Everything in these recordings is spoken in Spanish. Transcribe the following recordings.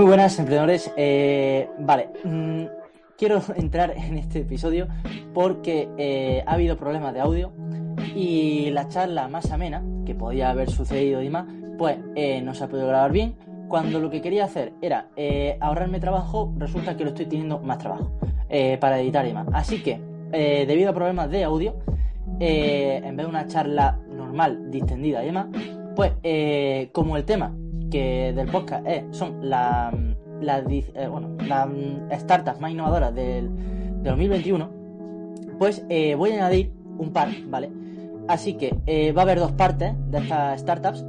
Muy buenas, emprendedores. Eh, vale, mm, quiero entrar en este episodio porque eh, ha habido problemas de audio y la charla más amena, que podía haber sucedido y más, pues eh, no se ha podido grabar bien. Cuando lo que quería hacer era ahorrarme trabajo, resulta que lo estoy teniendo más trabajo para editar y más. Así que, debido a problemas de audio, en vez de una charla normal, distendida y demás, pues como el tema que del podcast son las la, eh, bueno, las startups más innovadoras del, 2021, pues eh, voy a añadir un par, ¿vale? Así que eh, va a haber dos partes de estas startups.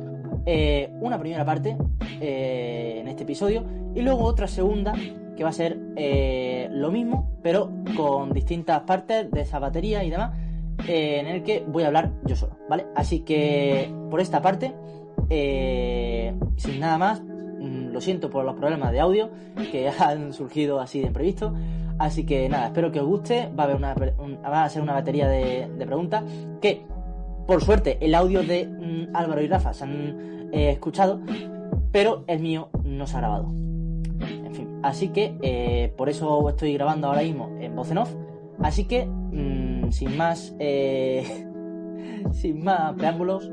una primera parte en este episodio y luego otra segunda que va a ser lo mismo, pero con distintas partes de esa batería y demás, en el que voy a hablar yo solo, ¿vale? Así que por esta parte eh, sin nada más, mm, lo siento por los problemas de audio que han surgido así de imprevisto. Así que nada, espero que os guste. Va a, haber una, va a ser una batería de, preguntas que, por suerte, el audio de mm, Álvaro y Rafa se han eh, escuchado, pero el mío no se ha grabado. En fin, así que eh, por eso estoy grabando ahora mismo en voz en off. Así que, mm, sin más, sin más preámbulos,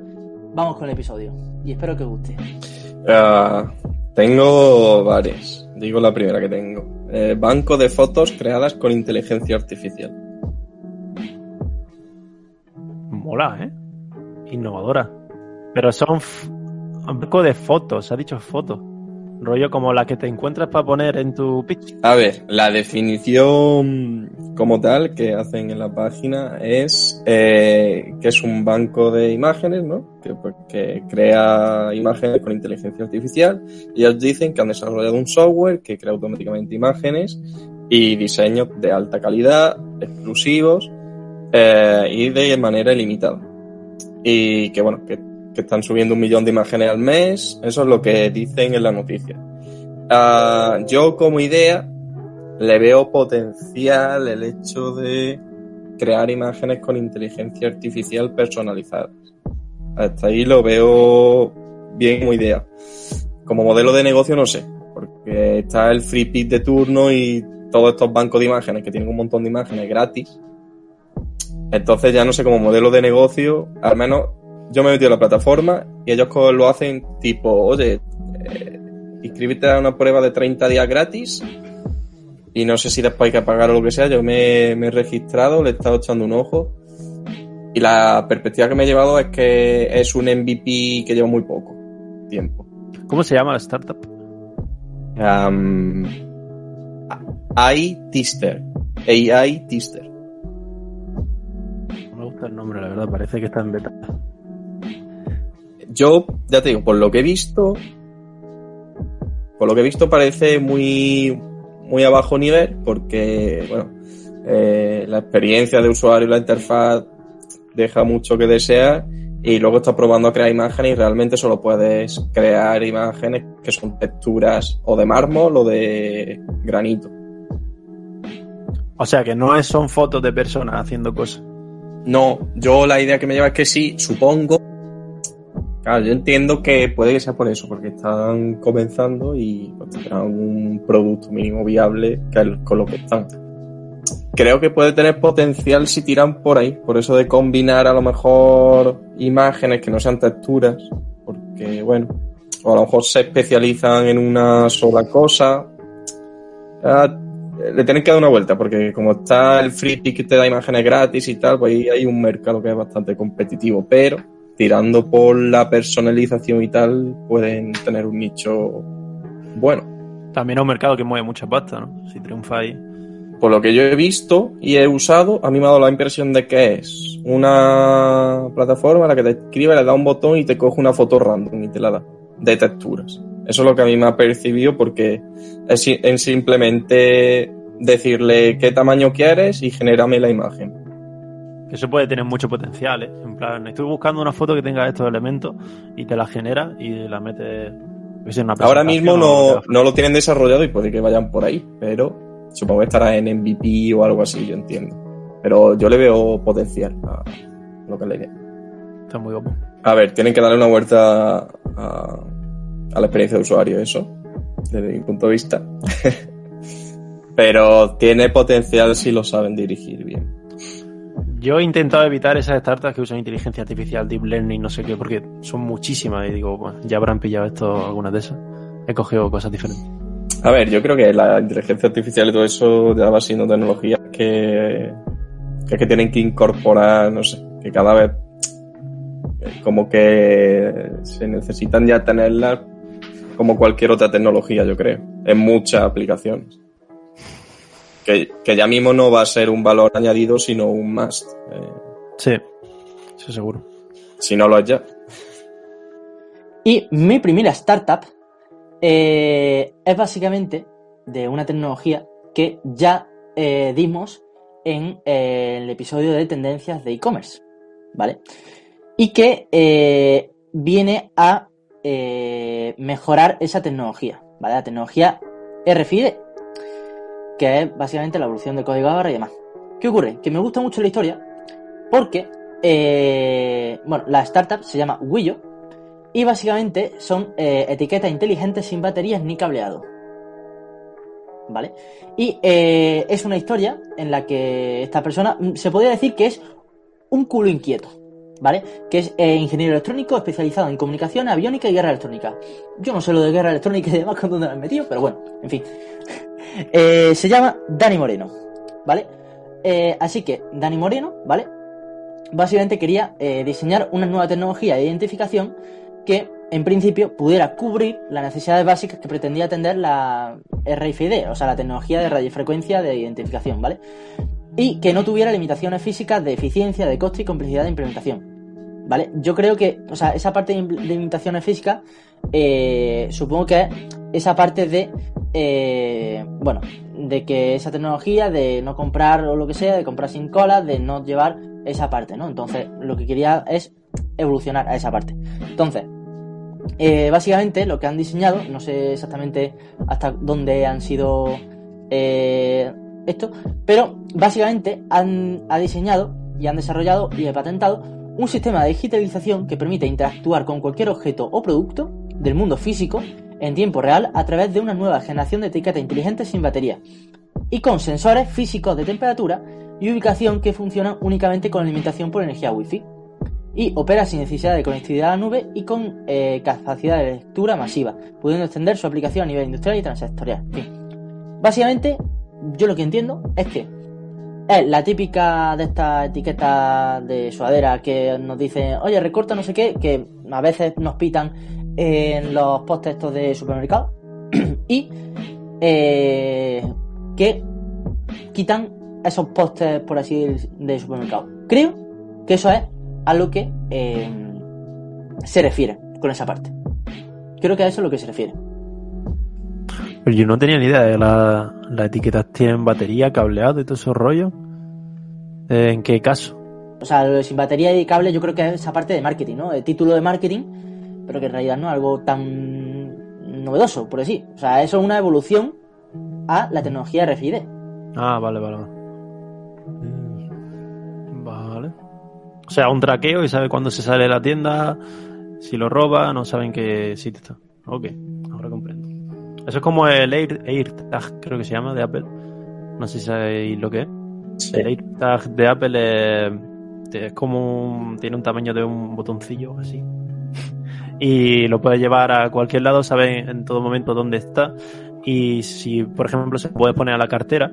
vamos con el episodio y espero que guste. Ah, tengo varias. Digo la primera que tengo. Eh, banco de fotos creadas con inteligencia artificial. Mola, ¿eh? Innovadora. Pero son banco de fotos, ha dicho fotos. Rollo como la que te encuentras para poner en tu pitch. A ver, la definición como tal que hacen en la página es eh, que es un banco de imágenes, ¿no? Que, pues, que, crea imágenes con inteligencia artificial. Y ellos dicen que han desarrollado un software que crea automáticamente imágenes y diseños de alta calidad, exclusivos eh, y de manera ilimitada. Y que bueno, que que están subiendo un millón de imágenes al mes, eso es lo que dicen en la noticia. Ah, yo como idea le veo potencial el hecho de crear imágenes con inteligencia artificial personalizadas. Hasta ahí lo veo bien como idea. Como modelo de negocio no sé, porque está el free pick de turno y todos estos bancos de imágenes que tienen un montón de imágenes gratis. Entonces ya no sé como modelo de negocio, al menos yo me he metido a la plataforma y ellos lo hacen tipo, oye, eh, inscríbete a una prueba de 30 días gratis y no sé si después hay que pagar o lo que sea. Yo me, he registrado, le he estado echando un ojo y la perspectiva que me he llevado es que es un MVP que lleva muy poco tiempo. ¿Cómo se llama la startup? Um, AI Tister. AI Tister. No me gusta el nombre, la verdad, parece que está en beta yo, ya te digo, por lo que he visto, por lo que he visto parece muy, muy a bajo nivel, porque, bueno, eh, la experiencia de usuario y la interfaz deja mucho que desear y luego estás probando a crear imágenes y realmente solo puedes crear imágenes que son texturas o de mármol o de granito. O sea que no son fotos de personas haciendo cosas. No, yo la idea que me lleva es que sí, supongo Claro, yo entiendo que puede que sea por eso, porque están comenzando y tendrán un producto mínimo viable con lo que están. Creo que puede tener potencial si tiran por ahí, por eso de combinar a lo mejor imágenes que no sean texturas, porque bueno, o a lo mejor se especializan en una sola cosa. le tienen que dar una vuelta, porque como está el free que te da imágenes gratis y tal, pues ahí hay un mercado que es bastante competitivo, pero tirando por la personalización y tal, pueden tener un nicho bueno. También es un mercado que mueve mucha pasta, ¿no? Si triunfa ahí. Por lo que yo he visto y he usado, a mí me ha dado la impresión de que es una plataforma a la que te escribe, le da un botón y te coge una foto random y te la da, de texturas. Eso es lo que a mí me ha percibido porque es simplemente decirle qué tamaño quieres y genérame la imagen. Eso puede tener mucho potencial, ¿eh? En plan, estoy buscando una foto que tenga estos elementos y te la genera y la mete. Ahora mismo no, no, lo tienen desarrollado y puede que vayan por ahí, pero supongo que estará en MVP o algo así, yo entiendo. Pero yo le veo potencial a lo que le idea. Está muy guapo. A ver, tienen que darle una vuelta a, a la experiencia de usuario, eso. desde mi punto de vista. Pero tiene potencial si lo saben dirigir bien. Yo he intentado evitar esas startups que usan inteligencia artificial, deep learning, no sé qué, porque son muchísimas y digo, bueno, ya habrán pillado esto algunas de esas. He cogido cosas diferentes. A ver, yo creo que la inteligencia artificial y todo eso ya va siendo tecnología que, que, que tienen que incorporar, no sé, que cada vez como que se necesitan ya tenerlas como cualquier otra tecnología, yo creo, en muchas aplicaciones. Que, que ya mismo no va a ser un valor añadido, sino un must. eh, Sí, eso seguro. si no lo es ya. Y mi primera startup eh, es básicamente de una tecnología que ya eh, dimos en eh, el episodio de tendencias de e-commerce, ¿vale? Y que eh, viene a eh, mejorar esa tecnología, ¿vale? La tecnología RFID, que es básicamente la evolución del código barra y demás. ¿Qué ocurre? Que me gusta mucho la historia porque, eh, bueno, la startup se llama Willo, y básicamente son eh, etiquetas inteligentes sin baterías ni cableado. ¿Vale? Y eh, es una historia en la que esta persona mm, se podría decir que es un culo inquieto. ¿Vale? Que es eh, ingeniero electrónico especializado en comunicación, aviónica y guerra electrónica. Yo no sé lo de guerra electrónica y demás con dónde lo han metido, pero bueno, en fin. Eh, se llama Dani Moreno. ¿Vale? Eh, así que Dani Moreno, ¿vale? Básicamente quería eh, diseñar una nueva tecnología de identificación que en principio pudiera cubrir las necesidades básicas que pretendía atender la RFID, o sea, la tecnología de radiofrecuencia de identificación, ¿vale? Y que no tuviera limitaciones físicas de eficiencia, de coste y complejidad de implementación, ¿vale? Yo creo que, o sea, esa parte de limitaciones físicas, eh, supongo que es esa parte de, eh, bueno, de que esa tecnología, de no comprar o lo que sea, de comprar sin cola, de no llevar esa parte, ¿no? Entonces, lo que quería es evolucionar a esa parte. Entonces, eh, básicamente lo que han diseñado, no sé exactamente hasta dónde han sido eh, esto, pero básicamente han ha diseñado y han desarrollado y patentado un sistema de digitalización que permite interactuar con cualquier objeto o producto del mundo físico en tiempo real a través de una nueva generación de etiquetas inteligentes sin batería y con sensores físicos de temperatura y ubicación que funcionan únicamente con alimentación por energía Wi-Fi y opera sin necesidad de conectividad a la nube y con eh, capacidad de lectura masiva, pudiendo extender su aplicación a nivel industrial y transectorial. En fin. Básicamente, yo lo que entiendo es que es la típica de estas etiquetas de sudadera que nos dicen, oye, recorta no sé qué, que a veces nos pitan en los postes estos de supermercado y eh, que quitan esos postes, por así decir, de supermercado. Creo que eso es a lo que eh, se refiere con esa parte. Creo que a eso es lo que se refiere. Pero yo no tenía ni idea de la- las etiquetas tienen batería, cableado y todo esos rollos. ¿En qué caso? O sea, lo de sin batería y cable yo creo que es esa parte de marketing, ¿no? El título de marketing, pero que en realidad no es algo tan novedoso, por así. O sea, eso es una evolución a la tecnología RFID. Ah, vale, vale, vale. Vale. O sea, un traqueo y sabe cuándo se sale de la tienda, si lo roba, no saben qué sitio está. Ok, ahora comprendo. Eso es como el Air, AirTag, creo que se llama, de Apple. No sé si sabéis lo que es. Sí. El AirTag de Apple es, es como un- tiene un tamaño de un botoncillo así. Y lo puedes llevar a cualquier lado, sabes en todo momento dónde está. Y si, por ejemplo, se puede poner a la cartera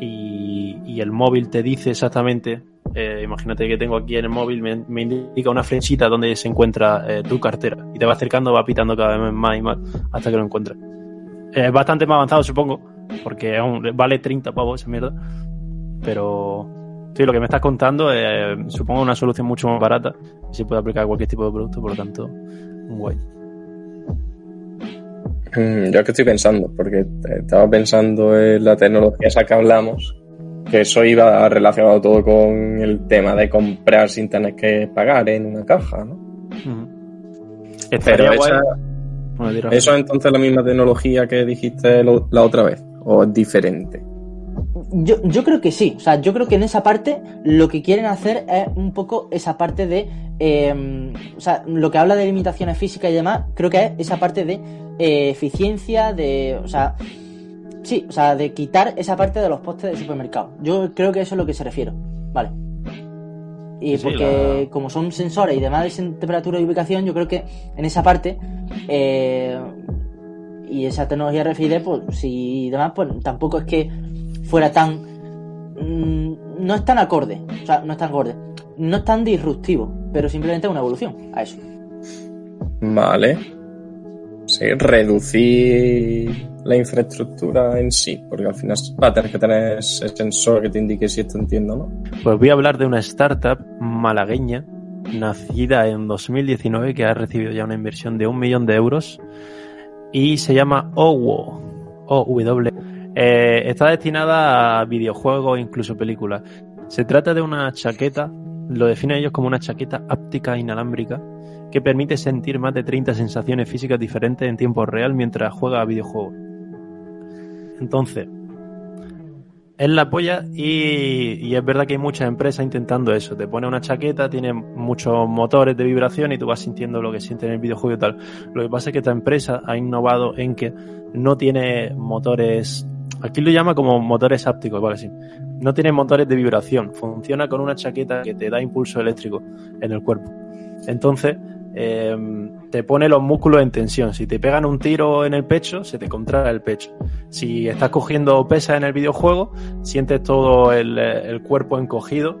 y, y el móvil te dice exactamente, eh, imagínate que tengo aquí en el móvil, me, indica una flechita donde se encuentra eh, tu cartera y te va acercando, va pitando cada vez más y más hasta que lo encuentres. Es bastante más avanzado, supongo, porque un- vale 30 pavos esa mierda. Pero sí, lo que me estás contando es, supongo, una solución mucho más barata y se puede aplicar cualquier tipo de producto, por lo tanto, guay. Mm, Yo que estoy pensando, porque estaba pensando en la tecnología esa que hablamos, que eso iba relacionado todo con el tema de comprar sin tener que pagar en una caja, ¿no? Pero guay. esa, Bueno, dirás. ¿eso es entonces la misma tecnología que dijiste lo- la otra vez? ¿O es diferente? Yo, yo creo que sí. O sea, yo creo que en esa parte lo que quieren hacer es un poco esa parte de. eh, o sea, lo que habla de limitaciones físicas y demás, creo que es esa parte de eh, eficiencia, de. O sea. Sí, o sea, de quitar esa parte de los postes del supermercado. Yo creo que eso es lo que se refiere. Vale. Y Sí, porque la- como son sensores y demás de temperatura y ubicación, yo creo que en esa parte eh, y esa tecnología RFID, pues si demás, pues tampoco es que fuera tan mm, no es tan acorde, o sea, no es tan acorde, no es tan disruptivo, pero simplemente es una evolución a eso. Vale. Sí, reducir la infraestructura en sí, porque al final va a tener que tener ese sensor que te indique si esto entiendo, ¿no? Pues voy a hablar de una startup malagueña nacida en 2019 que ha recibido ya una inversión de un millón de euros y se llama OWO. OW. Eh, está destinada a videojuegos e incluso películas. Se trata de una chaqueta, lo definen ellos como una chaqueta áptica inalámbrica que permite sentir más de 30 sensaciones físicas diferentes en tiempo real mientras juega a videojuegos. Entonces, es la polla y, y es verdad que hay muchas empresas intentando eso. Te pone una chaqueta, tiene muchos motores de vibración y tú vas sintiendo lo que siente en el videojuego y tal. Lo que pasa es que esta empresa ha innovado en que no tiene motores, aquí lo llama como motores ápticos, vale, sí. No tiene motores de vibración, funciona con una chaqueta que te da impulso eléctrico en el cuerpo. Entonces, eh, te pone los músculos en tensión. Si te pegan un tiro en el pecho, se te contrae el pecho. Si estás cogiendo pesas en el videojuego, sientes todo el, el cuerpo encogido.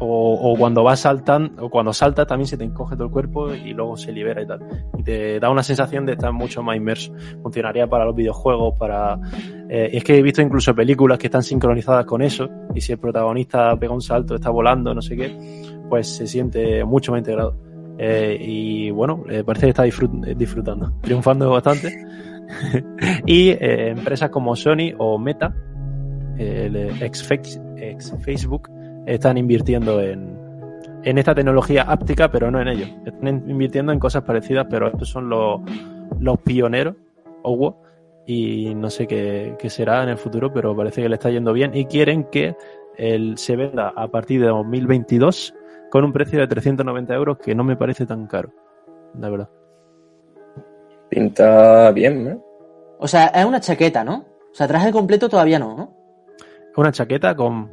O, cuando vas saltando, o cuando saltas también se te encoge todo el cuerpo y luego se libera y tal. Y te da una sensación de estar mucho más inmerso. Funcionaría para los videojuegos, para... eh, es que he visto incluso películas que están sincronizadas con eso. Y si el protagonista pega un salto, está volando, no sé qué, pues se siente mucho más integrado. Eh, y bueno, eh, parece que está disfrut- disfrutando, triunfando bastante. y empresas como Sony o Meta, el ex, ex Facebook, están invirtiendo en, en esta tecnología áptica, pero no en ello. Están en- invirtiendo en cosas parecidas, pero estos son los, los pioneros, OWO, y no sé qué, qué será en el futuro, pero parece que le está yendo bien y quieren que el, se venda a partir de 2022 con un precio de 390 euros que no me parece tan caro, la verdad. Pinta bien, ¿eh? O sea, es una chaqueta, ¿no? O sea, traje completo todavía no, ¿no? Una chaqueta con...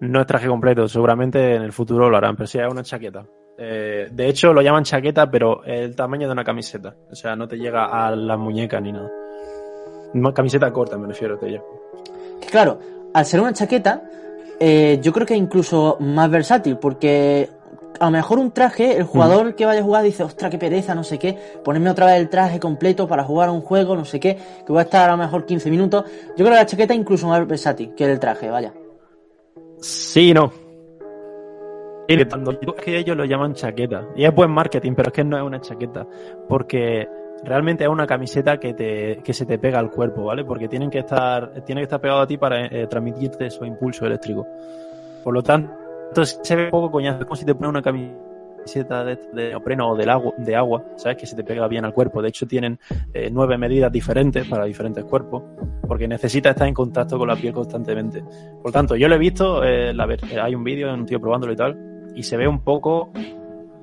No es traje completo, seguramente en el futuro lo harán, pero sí es una chaqueta. Eh, de hecho, lo llaman chaqueta, pero el tamaño de una camiseta. O sea, no te llega a las muñecas ni nada. Una camiseta corta, me refiero a ella. Claro, al ser una chaqueta, eh, yo creo que es incluso más versátil, porque a lo mejor un traje, el jugador que vaya a jugar dice, ostra, qué pereza, no sé qué, ponerme otra vez el traje completo para jugar a un juego, no sé qué, que voy a estar a lo mejor 15 minutos. Yo creo que la chaqueta es incluso más versátil que el traje, vaya. Sí, no. Y cuando es que ellos lo llaman chaqueta. Y es buen marketing, pero es que no es una chaqueta. Porque realmente es una camiseta que te, que se te pega al cuerpo, ¿vale? Porque tienen que estar, tiene que estar pegado a ti para eh, transmitirte esos impulsos eléctricos. Por lo tanto, se ve un poco coñazo. Es como si te pones una camiseta de, de neopreno o del agua, de agua, ¿sabes? Que se te pega bien al cuerpo. De hecho, tienen eh, nueve medidas diferentes para diferentes cuerpos. Porque necesita estar en contacto con la piel constantemente. Por tanto, yo lo he visto, eh, la hay un vídeo de un tío probándolo y tal, y se ve un poco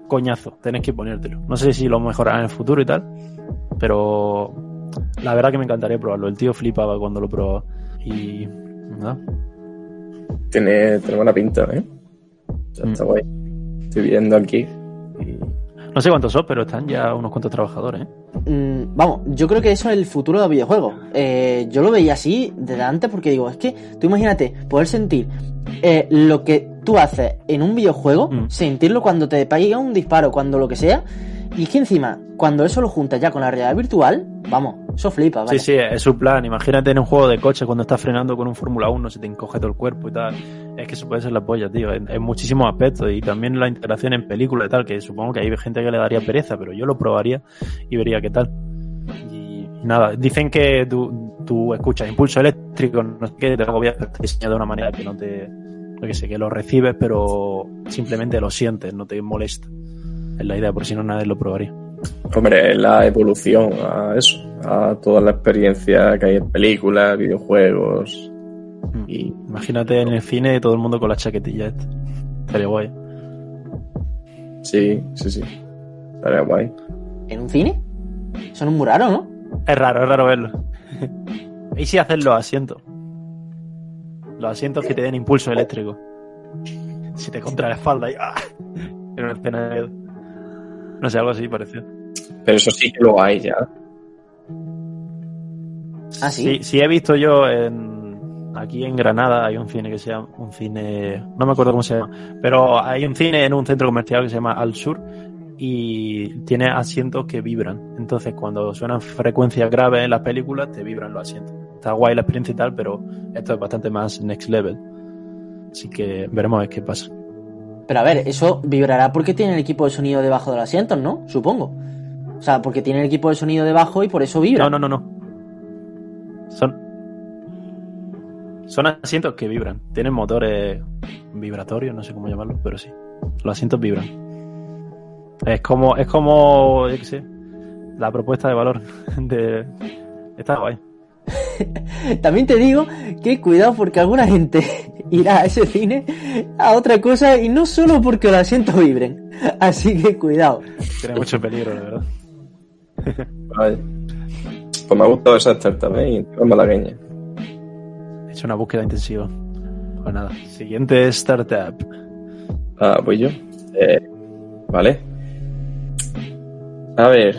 coñazo, tenés que ponértelo. No sé si lo mejorará en el futuro y tal, pero la verdad que me encantaría probarlo. El tío flipaba cuando lo probaba. Y Tiene, tiene buena pinta, ¿eh? Está Mm. guay. Estoy viendo aquí. y- no sé cuántos son, pero están ya unos cuantos trabajadores. ¿eh? Mm, vamos, yo creo que eso es el futuro de los videojuegos. Eh, yo lo veía así desde antes porque digo, es que tú imagínate poder sentir eh, lo que tú haces en un videojuego, Mm. sentirlo cuando te pega un disparo, cuando lo que sea, y es que encima, cuando eso lo juntas ya con la realidad virtual, vamos, eso flipa, Sí, vaya. sí, es su plan. Imagínate en un juego de coche cuando estás frenando con un Fórmula 1, se te encoge todo el cuerpo y tal. Es que eso puede ser la polla, tío, en, en muchísimos aspectos. Y también la integración en películas y tal, que supongo que hay gente que le daría pereza, pero yo lo probaría y vería qué tal. Y, nada, dicen que tú, tú escuchas impulso eléctrico, no sé qué, te agobias, pero está diseñado de una manera que no te. Yo que sé, que lo recibes, pero simplemente lo sientes, no te molesta. Es la idea, por si no nadie lo probaría. Hombre, la evolución a eso, a toda la experiencia que hay en películas, videojuegos y Imagínate en el cine todo el mundo con la chaquetilla esta. Estaría guay. sí, sí, sí. Estaría guay. ¿En un cine? Son un muy raro, ¿no? Es raro, es raro verlo. y si hacer los asientos. Los asientos que te den impulso eléctrico. Si te contra la espalda y ¡ah! En una escena de... No sé, algo así pareció. Pero eso sí que lo hay ya. Ah, sí. Sí, sí he visto yo en, aquí en Granada hay un cine que se llama un cine no me acuerdo cómo se llama pero hay un cine en un centro comercial que se llama Al Sur y tiene asientos que vibran entonces cuando suenan frecuencias graves en las películas te vibran los asientos está guay la experiencia y tal pero esto es bastante más next level así que veremos a ver qué pasa Pero a ver, eso vibrará porque tiene el equipo de sonido debajo de los asientos, ¿no? Supongo. O sea, porque tiene el equipo de sonido debajo y por eso vibra. no no no no son son asientos que vibran tienen motores vibratorios no sé cómo llamarlos pero sí los asientos vibran es como es como yo qué sé la propuesta de valor de está guay También te digo que cuidado porque alguna gente irá a ese cine a otra cosa y no solo porque los asientos vibren. Así que cuidado. tiene mucho peligro la verdad Vale. Pues me ha gustado esa startup, ¿eh? Y es malagueña. he hecho una búsqueda intensiva pues nada siguiente startup Ah, pues yo. Eh, vale. A ver.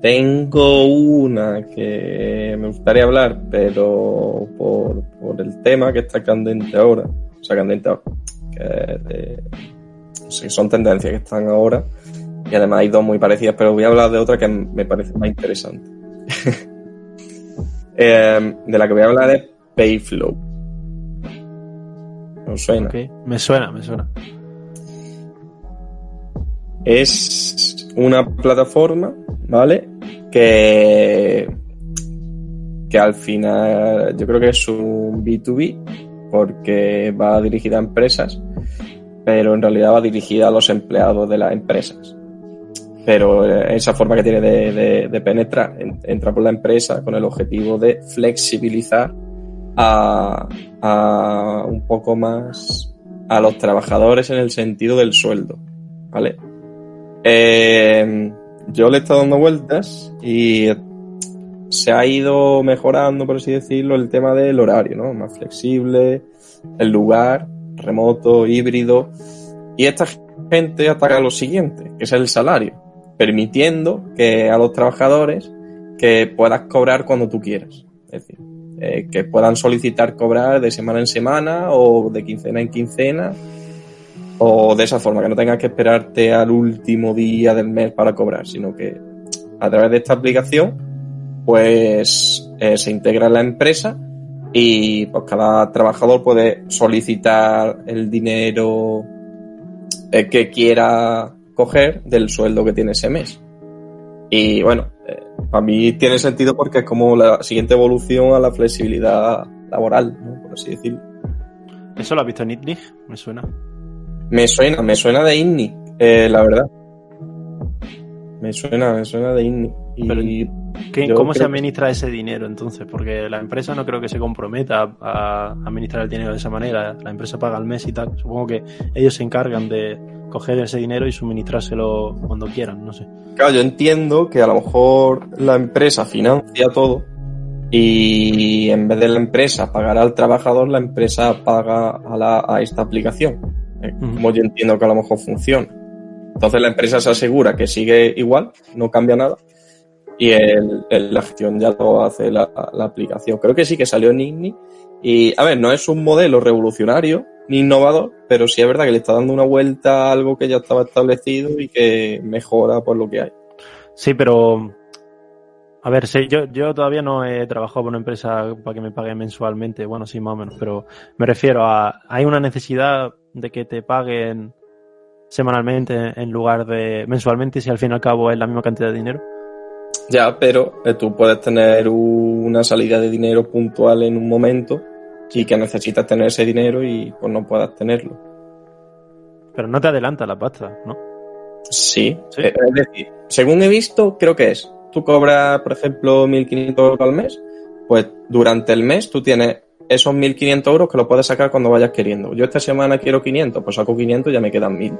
Tengo una que me gustaría hablar, pero por, por el tema que está candente ahora. O sea, candente ahora. Que no sé, son tendencias que están ahora. Y además hay dos muy parecidas, pero voy a hablar de otra que me parece más interesante. Eh, de la que voy a hablar es Payflow. ¿Os suena? Me suena me suena es una plataforma, ¿vale? Que, que al final yo creo que es un B2B porque va dirigida a empresas, pero en realidad va dirigida a los empleados de las empresas. Pero eh, esa forma que tiene de, de- de penetrar, en- entra por la empresa con el objetivo de flexibilizar a, a un poco más a los trabajadores en el sentido del sueldo, ¿vale? Eh, yo le he estado dando vueltas y se ha ido mejorando, por así decirlo, el tema del horario, ¿no? Más flexible, el lugar, remoto, híbrido. Y esta gente ataca lo siguiente, que es el salario, permitiendo que a los trabajadores que puedas cobrar cuando tú quieras. Es decir, eh, que puedan solicitar cobrar de semana en semana o de quincena en quincena o de esa forma, que no tengas que esperarte al último día del mes para cobrar, sino que a través de esta aplicación, pues eh, se integra en la empresa y pues cada trabajador puede solicitar el dinero eh, que quiera coger del sueldo que tiene ese mes. Y bueno, eh, para mí tiene sentido porque es como la siguiente evolución a la flexibilidad laboral, ¿no? por así decirlo. eso lo has visto en Itnig me suena Me suena, me suena de INNI, eh, la verdad. Me suena, me suena de INNI. Y Pero- ¿Qué- Yo ¿Cómo se que- administra ese dinero entonces? Porque la empresa no creo que se comprometa a, a administrar el dinero de esa manera. La empresa paga al mes y tal. Supongo que ellos se encargan de coger ese dinero y suministrárselo cuando quieran, no sé. claro, yo entiendo que a lo mejor la empresa financia todo y en vez de la empresa pagar al trabajador, la empresa paga a, la, a esta aplicación. Eh. Como yo entiendo que a lo mejor funciona. Entonces la empresa se asegura que sigue igual, no cambia nada. Y el, el- la gestión ya lo hace la, la aplicación. Creo que sí que salió en INNI. Y, a ver, no es un modelo revolucionario ni innovador, pero sí es verdad que le está dando una vuelta a algo que ya estaba establecido y que mejora por lo que hay. Sí, pero. A ver, sí, yo, yo todavía no he trabajado por una empresa para que me pague mensualmente. Bueno, sí, más o menos, pero me refiero a. ¿Hay una necesidad de que te paguen semanalmente en lugar de mensualmente si al fin y al cabo es la misma cantidad de dinero? Ya, pero eh, tú puedes tener una salida de dinero puntual en un momento y que necesitas tener ese dinero y pues no puedas tenerlo. Pero no te adelanta la pasta, ¿no? Sí, Sí. eh, es decir, según he visto, creo que es. Tú cobras, por ejemplo, 1.500 euros al mes, pues durante el mes tú tienes esos 1.500 euros que lo puedes sacar cuando vayas queriendo. Yo esta semana quiero 500, pues saco 500 y ya me quedan 1.000.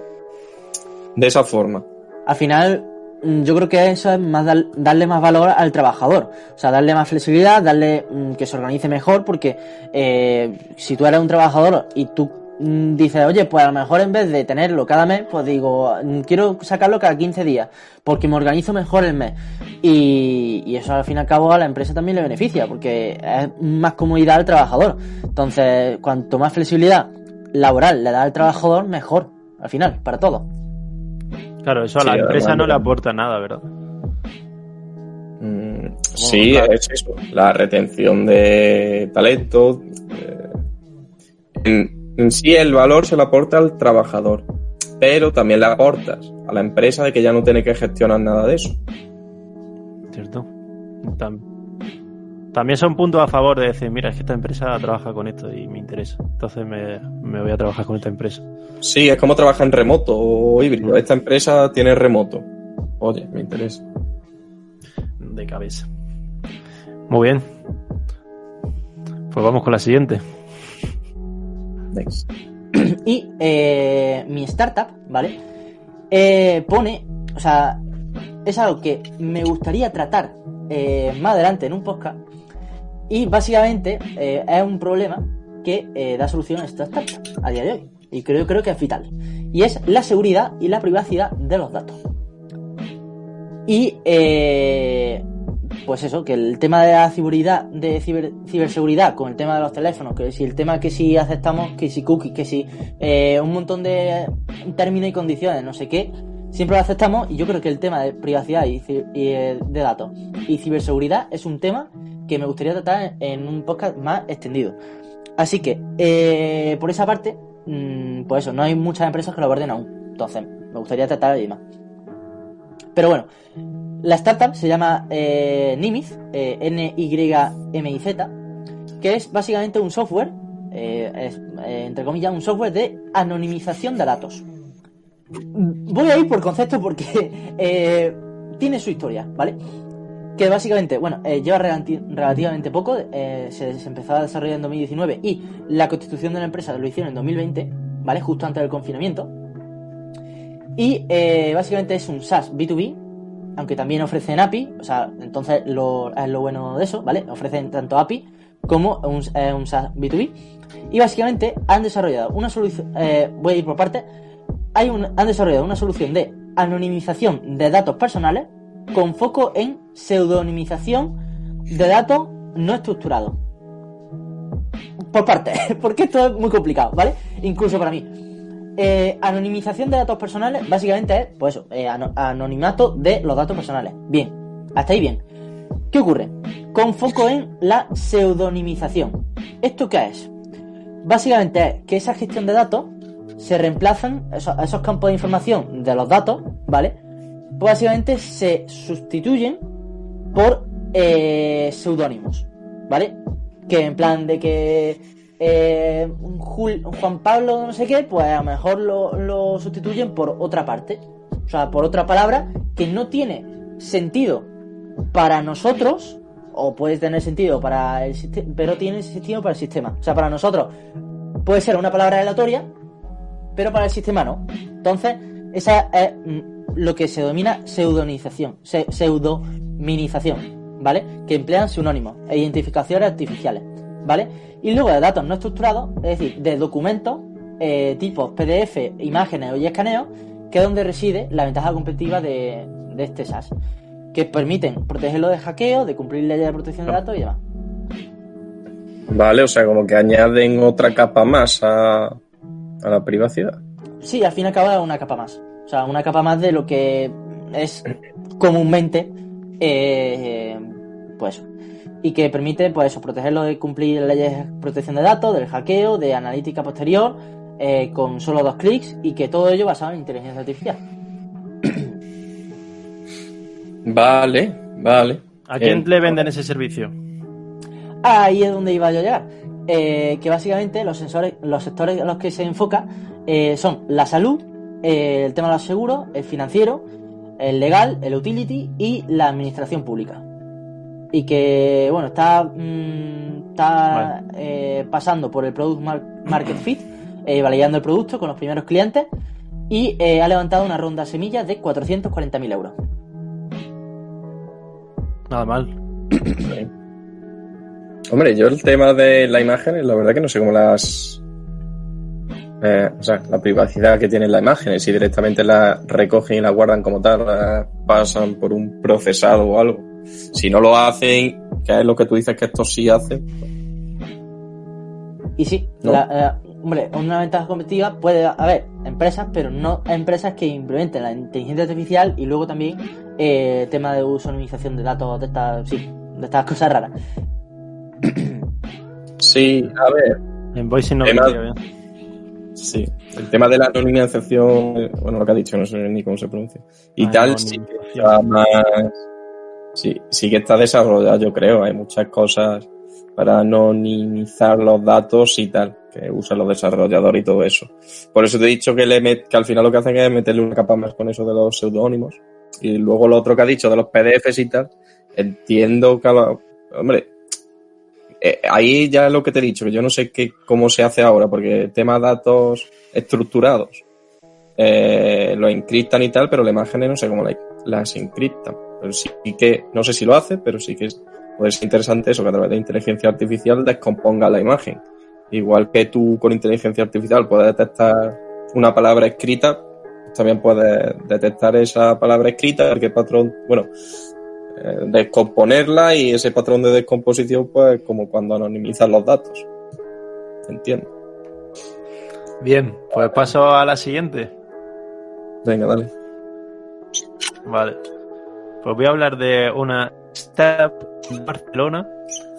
De esa forma. Al final, mm, yo creo que eso es más dar- darle más valor al trabajador. O sea, darle más flexibilidad, darle mm, que se organice mejor, porque eh, si tú eres un trabajador y tú dices, oye, pues a lo mejor en vez de tenerlo cada mes, pues digo, mm, quiero sacarlo cada 15 días, porque me organizo mejor el mes. Y, y eso al fin y al cabo a la empresa también le beneficia, porque es más comodidad al trabajador. Entonces, cuanto más flexibilidad laboral le da al trabajador, mejor, al final, para todo. Claro, eso a Sí, la empresa no le aporta nada, ¿verdad? Mm, sí, claro. es eso. La retención de talento. eh, en, en sí, el valor se lo aporta al trabajador, pero también le aportas a la empresa de que ya no tiene que gestionar nada de eso. ¿Cierto? Tam- También son puntos a favor de decir, mira, es que esta empresa trabaja con esto y me interesa. Entonces me, me voy a trabajar con esta empresa. Sí, es como trabajar en remoto o híbrido. Esta empresa tiene remoto. Oye, me interesa. De cabeza. Muy bien. Pues vamos con la siguiente. Y eh, mi startup, ¿vale? Eh, pone, o sea, es algo que me gustaría tratar eh, más adelante en un podcast. Y básicamente eh, es un problema que da solución a esta startup a día de hoy. Y creo, creo que es vital. Y es la seguridad y la privacidad de los datos. Y eh, pues eso, que el tema de la ciberseguridad con el tema de los teléfonos, que si el tema que si aceptamos, que si cookies, que si eh, un montón de términos y condiciones, no sé qué, siempre lo aceptamos y yo creo que el tema de privacidad y, y, eh, de datos y ciberseguridad es un tema que me gustaría tratar en, un podcast más extendido. Así que, eh, por esa parte, mm, pues eso, no hay muchas empresas que lo aborden aún. Entonces, me gustaría tratar ahí más. Pero bueno, la startup se llama eh, Nimiz, eh, N-Y-M-I-Z, que es básicamente un software, eh, eh, entre comillas, un software de anonimización de datos. Voy a ir por concepto porque tiene su historia, ¿vale? Que básicamente, bueno, lleva relati- relativamente poco, se, se empezó a desarrollar en 2019 y la constitución de la empresa lo hicieron en 2020, ¿vale? Justo antes del confinamiento. Y básicamente es un SaaS B2B, aunque también ofrecen API, o sea, entonces lo, es lo bueno de eso, ¿vale? Ofrecen tanto API como un, eh, un SaaS B2B. Y básicamente han desarrollado una solución, eh, voy a ir por partes, hay han desarrollado una solución de anonimización de datos personales con foco en pseudonimización de datos no estructurados. Por partes, porque esto es muy complicado, ¿vale? Incluso para mí. Eh, anonimización de datos personales básicamente es, pues eh, ano- anonimato de los datos personales. Bien, hasta ahí bien. ¿Qué ocurre? Con foco en la pseudonimización. ¿Esto qué es? Básicamente es que esa gestión de datos se reemplazan, esos, campos de información de los datos, ¿vale? Pues básicamente se sustituyen por eh, seudónimos, ¿vale? Que en plan de que eh, Juan Pablo no sé qué, pues a lo mejor lo, lo sustituyen por otra parte, o sea, por otra palabra que no tiene sentido para nosotros, o puede tener sentido para el sistema, pero tiene sentido para el sistema. O sea, para nosotros puede ser una palabra aleatoria, pero para el sistema no. Entonces, esa es mm, lo que se denomina pseudonización, se- pseudominización, ¿vale? Que emplean sinónimos e identificaciones artificiales, ¿vale? Y luego de datos no estructurados, es decir, de documentos, eh, tipos PDF, imágenes y escaneos, que es donde reside la ventaja competitiva de, de este SaaS, que permiten protegerlo de hackeo, de cumplir leyes de protección de datos y demás. Vale, o sea, como que añaden otra capa más a, a la privacidad. Sí, al fin y al cabo es una capa más. O sea, una capa más de lo que es comúnmente, eh, pues, y que permite, pues eso, protegerlo de cumplir leyes de protección de datos, del hackeo, de analítica posterior, eh, con solo dos clics y que todo ello basado en inteligencia artificial. Vale, vale. ¿A quién Eh, le venden ese servicio? Ahí es donde iba yo a llegar. Eh, que básicamente los sensores, los sectores a los que se enfoca eh, son la salud, eh, el tema de los seguros, el financiero, el legal, el utility y la administración pública. Y que, bueno, está, mm, está eh, pasando por el Product Mar- Market Fit, eh, validando el producto con los primeros clientes y eh, ha levantado una ronda semilla de 440.000 euros. Nada mal. Hombre, yo el tema de la imagen, la verdad que no sé cómo las... eh, o sea, la privacidad que tienen las imágenes, si directamente la recogen y la guardan como tal, la pasan por un procesado o algo. Si no lo hacen, que es lo que tú dices que esto sí hace, Y sí, ¿No? la- eh, hombre, una ventaja competitiva puede haber empresas, pero no empresas que implementen la inteligencia artificial y luego también eh, tema de uso, anonimización de datos, de estas, sí, de estas cosas raras. sí, a ver, En Voice no Tema-. Sí, el tema de la anonimización, eh, bueno, lo que ha dicho, no sé ni cómo se pronuncia. Y tal, sí que está más. Sí, sí que está desarrollado, yo creo. Hay muchas cosas para anonimizar los datos y tal, que usan los desarrolladores y todo eso. Por eso te he dicho que, le met- que al final lo que hacen es meterle una capa más con eso de los seudónimos. Y luego lo otro que ha dicho de los PDFs y tal, entiendo que Hombre, eh, ahí ya es lo que te he dicho, que yo no sé qué, cómo se hace ahora, porque el tema datos estructurados eh, lo encriptan y tal, pero las imágenes no sé cómo la- las encriptan. Pero sí que, no sé si lo hace, pero sí que es, puede ser interesante eso, que a través de inteligencia artificial descomponga la imagen. Igual que tú con inteligencia artificial puedes detectar una palabra escrita, pues también puedes detectar esa palabra escrita, ver qué patrón, bueno, eh, descomponerla y ese patrón de descomposición, pues como cuando anonimizan los datos. Entiendo. Bien, pues paso a la siguiente. Venga, dale. Vale. Pues voy a hablar de una en Barcelona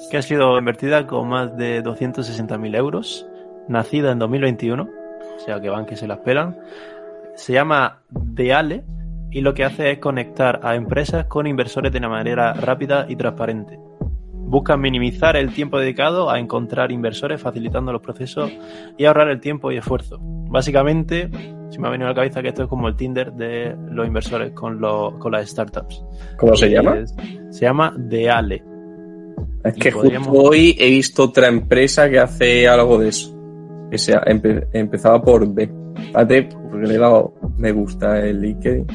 que ha sido invertida con más de 260.000 euros, nacida en 2021, o sea que van que se las pelan. Se llama Deale y lo que hace es conectar a empresas con inversores de una manera rápida y transparente. Buscan minimizar el tiempo dedicado a encontrar inversores, facilitando los procesos y ahorrar el tiempo y esfuerzo. Básicamente, se me ha venido a la cabeza que esto es como el Tinder de los inversores con, los, con las startups. ¿Cómo se llama? es- se llama Deale. Es que podríamos- justo hoy he visto otra empresa que hace algo de eso. Que sea, empe- empezaba por B. Espérate, porque le he dado me gusta el LinkedIn.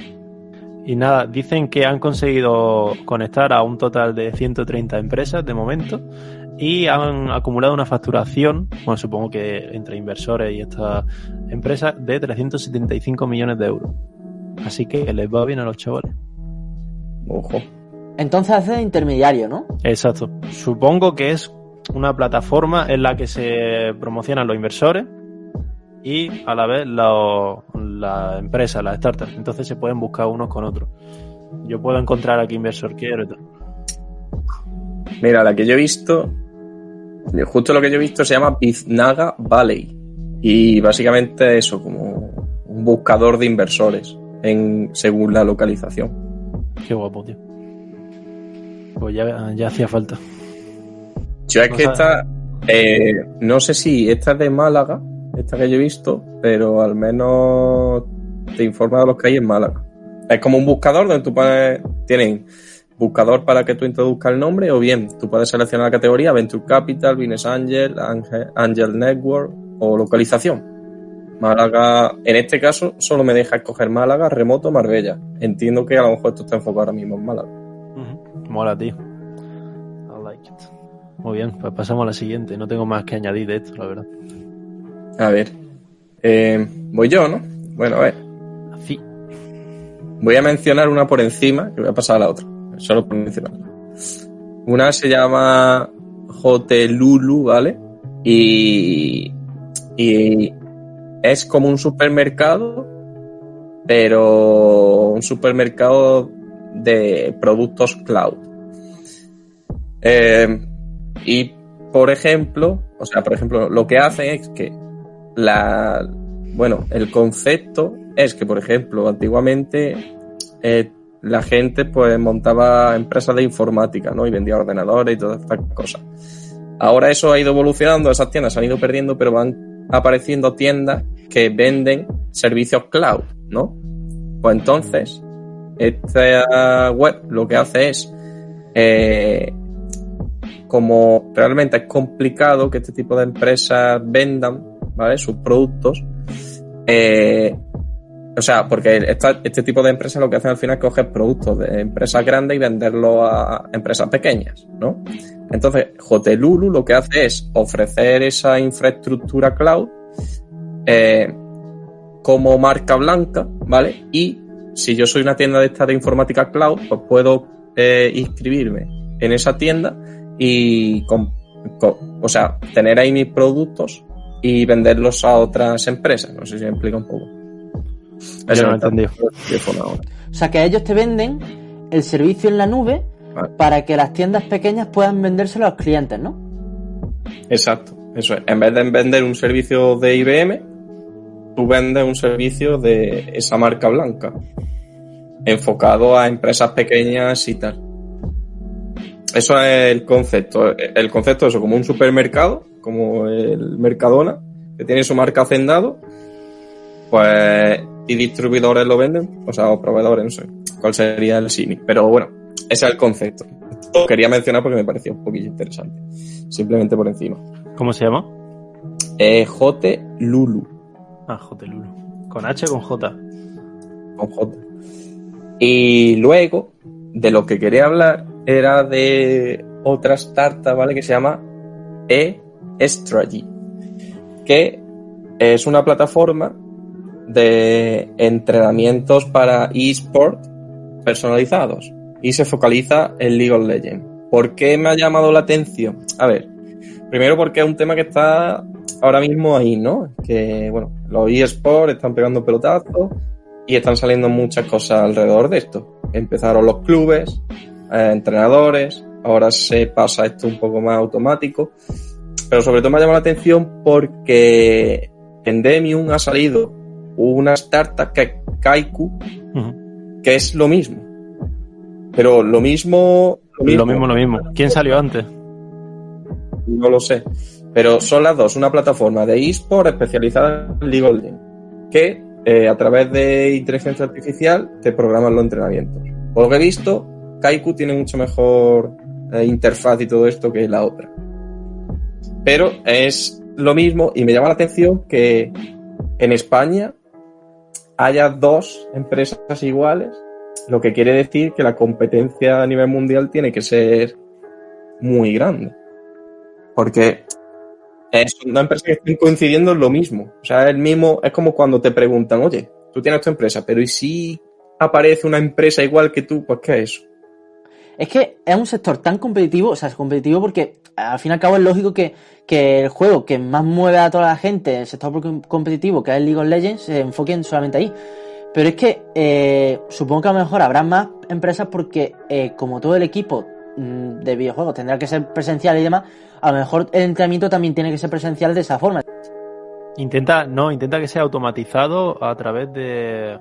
Y nada, dicen que han conseguido conectar a un total de 130 empresas de momento y han acumulado una facturación, bueno, supongo que entre inversores y estas empresas, de 375 millones de euros. Así que les va bien a los chavales. Ojo. Entonces hace de intermediario, ¿no? Exacto. Supongo que es una plataforma en la que se promocionan los inversores y a la vez las empresas, las startups. Entonces se pueden buscar unos con otros. Yo puedo encontrar a qué inversor quiero y tal. Mira, la que yo he visto, justo lo que yo he visto se llama Biznaga Valley. Y básicamente eso, como un buscador de inversores en, según la localización. Qué guapo, tío. Pues ya, ya hacía falta. Yo es que esta, eh, no sé si esta es de Málaga, esta que yo he visto, pero al menos te informa de los que hay en Málaga. Es como un buscador donde tú puedes, tienen buscador para que tú introduzcas el nombre o bien tú puedes seleccionar la categoría Venture Capital, Business Angel, Angel, Angel Network o localización. Málaga, en este caso solo me deja escoger Málaga, remoto, Marbella. Entiendo que a lo mejor esto está enfocado ahora mismo en Málaga. Ujú. Mola, tío. I like it. Muy bien, pues pasamos a la siguiente. No tengo más que añadir de esto, la verdad. A ver, eh, voy yo, ¿no? Bueno, a ver. Así. Voy a mencionar una por encima, que voy a pasar a la otra. Solo por mencionarla. Una se llama Hotelulu, ¿vale? Y, y es como un supermercado, pero un supermercado de productos cloud. Eh, y, por ejemplo, o sea, por ejemplo, lo que hacen es que la, bueno, el concepto es que, por ejemplo, antiguamente eh, la gente pues montaba empresas de informática, ¿no? Y vendía ordenadores y todas estas cosas. Ahora eso ha ido evolucionando, esas tiendas se han ido perdiendo, pero van apareciendo tiendas que venden servicios cloud, ¿no? Pues entonces, esta web lo que hace es, eh, como realmente es complicado que este tipo de empresas vendan, ¿vale? Sus productos, eh, o sea, porque esta- este tipo de empresas lo que hacen al final es coger productos de empresas grandes y venderlos a empresas pequeñas, ¿no? Entonces, Hotelulu lo que hace es ofrecer esa infraestructura cloud eh, como marca blanca, ¿vale? Y si yo soy una tienda de esta de informática cloud, pues puedo eh, inscribirme en esa tienda y, com- co- o sea, tener ahí mis productos y venderlos a otras empresas. No sé si me explica un poco. Yo no lo he está entendido. en el teléfono ahora. O sea, que ellos te venden el servicio en la nube Vale. para que las tiendas pequeñas puedan vendérselo a los clientes, ¿no? Exacto, eso es. En vez de vender un servicio de IBM, tú vendes un servicio de esa marca blanca, enfocado a empresas pequeñas y tal. Eso es el concepto. El concepto es eso, como un supermercado, como el Mercadona, que tiene su marca hacendado, pues, y distribuidores lo venden, o sea, o proveedores, no sé cuál sería el símil. Pero bueno, ese es el concepto. Lo quería mencionar porque me pareció un poquillo interesante. Simplemente por encima. ¿Cómo se llama? Eh, Jote Lulu, Ah, Jotelulu. ¿Con H o con J? con J. Y luego, de lo que quería hablar era de otra startup, ¿vale? Que se llama E-Strategy, que es una plataforma de entrenamientos para eSport personalizados y se focaliza en League of Legends. ¿Por qué me ha llamado la atención? A ver, primero porque es un tema que está ahora mismo ahí, ¿no? Que, bueno, los eSports están pegando pelotazos y están saliendo muchas cosas alrededor de esto. Empezaron los clubes, eh, entrenadores, ahora se pasa esto un poco más automático, pero sobre todo me ha llamado la atención porque en Demium ha salido una startup que es Kaiku, que es lo mismo. Pero lo mismo, Lo mismo, lo mismo. ¿Quién salió antes? no lo sé. Pero son las dos, una plataforma de eSport especializada en League of Legends, que eh, a través de inteligencia artificial te programan los entrenamientos. Por lo que he visto, Kaiku tiene mucho mejor eh, interfaz y todo esto que la otra. Pero es lo mismo y me llama la atención que en España haya dos empresas iguales, lo que quiere decir que la competencia a nivel mundial tiene que ser muy grande. Porque son dos empresas que están coincidiendo en lo mismo. O sea, el mismo, es como cuando te preguntan, oye, tú tienes tu empresa, pero ¿y si aparece una empresa igual que tú? Pues ¿qué es eso? Es que es un sector tan competitivo, o sea, es competitivo porque al fin y al cabo es lógico que, que el juego que más mueve a toda la gente, el sector com- competitivo, que es League of Legends, se enfoquen solamente ahí. Pero es que eh, supongo que a lo mejor habrá más empresas porque eh, como todo el equipo mm, de videojuegos tendrá que ser presencial y demás, a lo mejor el entrenamiento también tiene que ser presencial de esa forma. Intenta, no, intenta que sea automatizado a través de.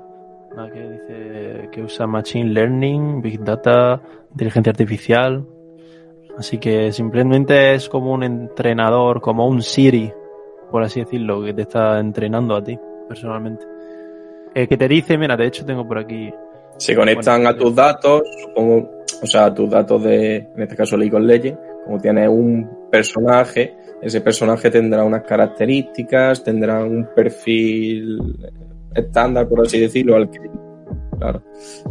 Ah, que dice que usa Machine Learning, Big Data, inteligencia artificial. Así que simplemente es como un entrenador, como un Siri, por así decirlo, que te está entrenando a ti, personalmente. Eh, que te dice, mira, de hecho tengo por aquí. Se conectan Bueno, a tus datos, supongo, o sea, a tus datos de, en este caso League of Legends, como tienes un personaje, ese personaje tendrá unas características, tendrá un perfil estándar, por así decirlo, al que Claro.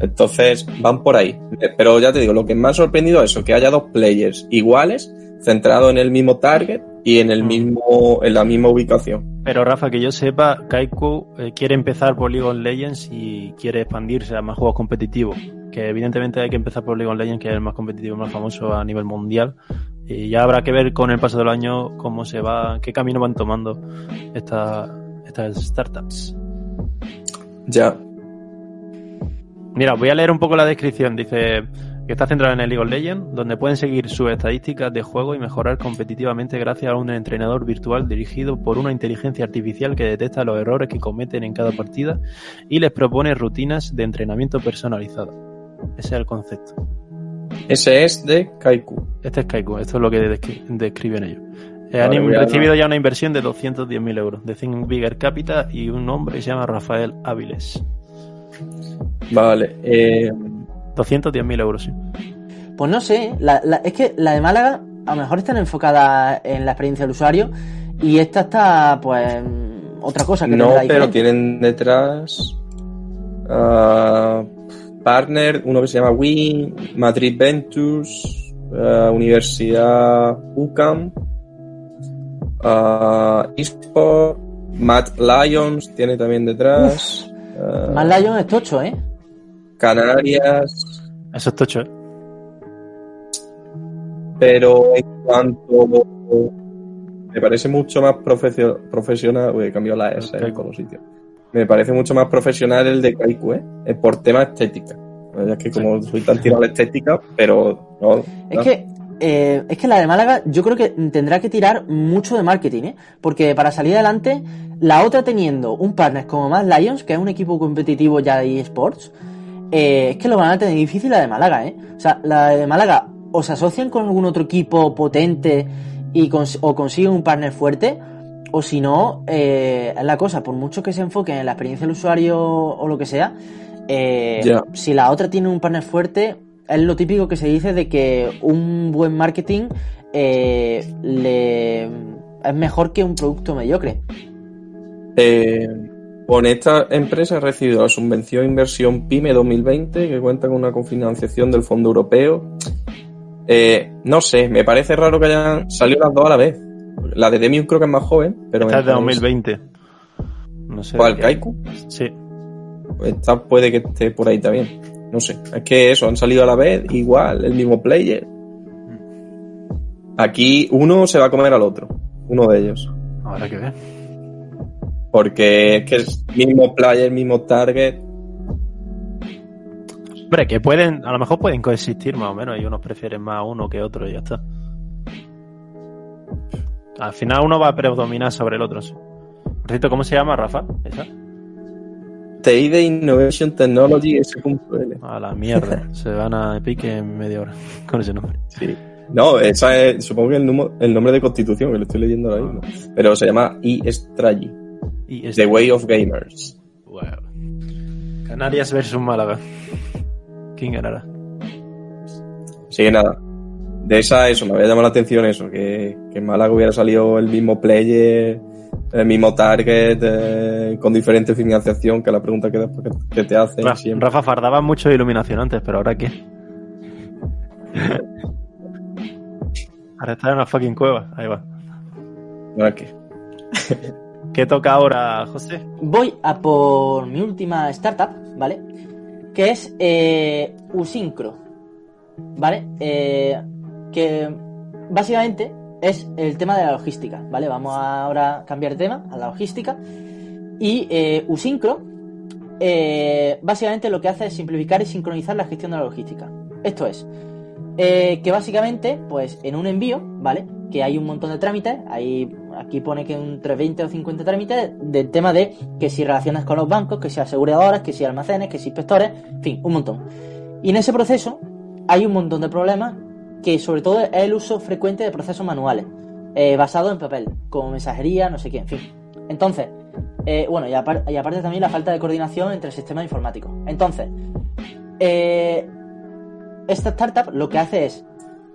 Entonces, van por ahí. Pero ya te digo, lo que me ha sorprendido es eso, que haya dos players iguales, centrados en el mismo target y en el Mm. mismo, en la misma ubicación. Pero Rafa, que yo sepa, Kaiku eh, quiere empezar por League of Legends y quiere expandirse a más juegos competitivos. Que evidentemente hay que empezar por League of Legends, que es el más competitivo, más famoso a nivel mundial. Y ya habrá que ver con el paso del año cómo se va, qué camino van tomando esta- estas startups. Ya. Mira, voy a leer un poco la descripción. Dice que está centrado en el League of Legends, donde pueden seguir sus estadísticas de juego y mejorar competitivamente gracias a un entrenador virtual dirigido por una inteligencia artificial que detecta los errores que cometen en cada partida y les propone rutinas de entrenamiento personalizado. Ese es el concepto. Ese es de Kaiku. Este es Kaiku, esto es lo que descri- describen ellos. Eh, han recibido ya una inversión de 210.000 euros de Think Bigger Capital y un hombre que se llama Rafael Áviles. Vale. Eh, 210.000 euros, sí. Pues no sé, la- la- es que la de Málaga a lo mejor están enfocadas en la experiencia del usuario y esta está, pues, otra cosa que no, tendrá pero diferente. tienen detrás ah, partner, uno que se llama Win, Madrid Ventures, ah, Universidad UCAM, uh, eSport, Matt Lions tiene también detrás. ah, Más Lion es tocho, ¿eh? Canarias, Eso es tocho, ¿eh? pero en cuanto me parece mucho más profesio- profesional, uy, he cambiado la S en Kaiku. todos los sitios. Me parece mucho más profesional el de Kaiku, ¿eh? Es por tema estética. Es que como soy tan tirado a la estética, pero no. Es no. que, eh, es que la de Málaga yo creo que tendrá que tirar mucho de marketing, ¿eh? Porque para salir adelante, la otra teniendo un partner como Mad Lions, que es un equipo competitivo ya de eSports, eh, es que lo van a tener difícil la de Málaga, ¿eh? O sea, la de Málaga o se asocian con algún otro equipo potente y cons- o consiguen un partner fuerte, o si no, eh, es la cosa, por mucho que se enfoquen en la experiencia del usuario o lo que sea, eh, si la otra tiene un partner fuerte, es lo típico que se dice de que un buen marketing eh, le es mejor que un producto mediocre. Eh, con esta empresa ha recibido la subvención Inversión PYME 2020, que cuenta con una cofinanciación del Fondo Europeo. Eh, no sé, me parece raro que hayan salido las dos a la vez. La de Demium creo que es más joven, pero Esta es de me parece- 2020. No sé. ¿Cuál, de qué- Kaiku? Sí. Esta puede que esté por ahí también. No sé. Es que eso, han salido a la vez, igual, el mismo player. Aquí uno se va a comer al otro. Uno de ellos. Habrá que ver. Porque es que es mismo player, mismo target. Hombre, que pueden, a lo mejor pueden coexistir más o menos y unos prefieren más a uno que otro y ya está. Al final uno va a predominar sobre el otro. sí. Por cierto, ¿cómo se llama, Rafa? ¿Esa? TI de Innovation Technology S.L. A la mierda. se van a Epic en media hora con ese nombre. Sí. No, esa es, supongo que el, numo- el nombre de constitución, que lo estoy leyendo ahora mismo. Pero se llama E-Strategy, Y es The Way of Gamers. Wow. Canarias versus Málaga. ¿Quién ganará? Que nada. De esa, eso, me había llamado la atención eso, que, que en Málaga hubiera salido el mismo player, el mismo target, eh, con diferente financiación, que la pregunta que, después que, que te hacen Ra- siempre. Rafa fardaba mucho de iluminación antes, pero ahora qué. ahora está en una fucking cueva. Ahí va. Ahora que- ¿Qué toca ahora, José? Voy a por mi última startup, ¿vale? Que es eh, Usyncro, ¿vale? Eh, que básicamente es el tema de la logística, ¿vale? Vamos ahora a cambiar de tema a la logística. Y eh, Usyncro eh, básicamente lo que hace es simplificar y sincronizar la gestión de la logística. Esto es, eh, que básicamente, pues en un envío, ¿vale? Que hay un montón de trámites, hay, aquí pone que entre 20 o 50 trámites del tema de que si relacionas con los bancos, que si aseguradoras, que si almacenes, que si inspectores, en fin, un montón. Y en ese proceso hay un montón de problemas que sobre todo es el uso frecuente de procesos manuales, eh, basados en papel, como mensajería, no sé qué, en fin. Entonces, eh, bueno, y, apar- y aparte también la falta de coordinación entre sistemas informáticos. Entonces, eh, esta startup lo que hace es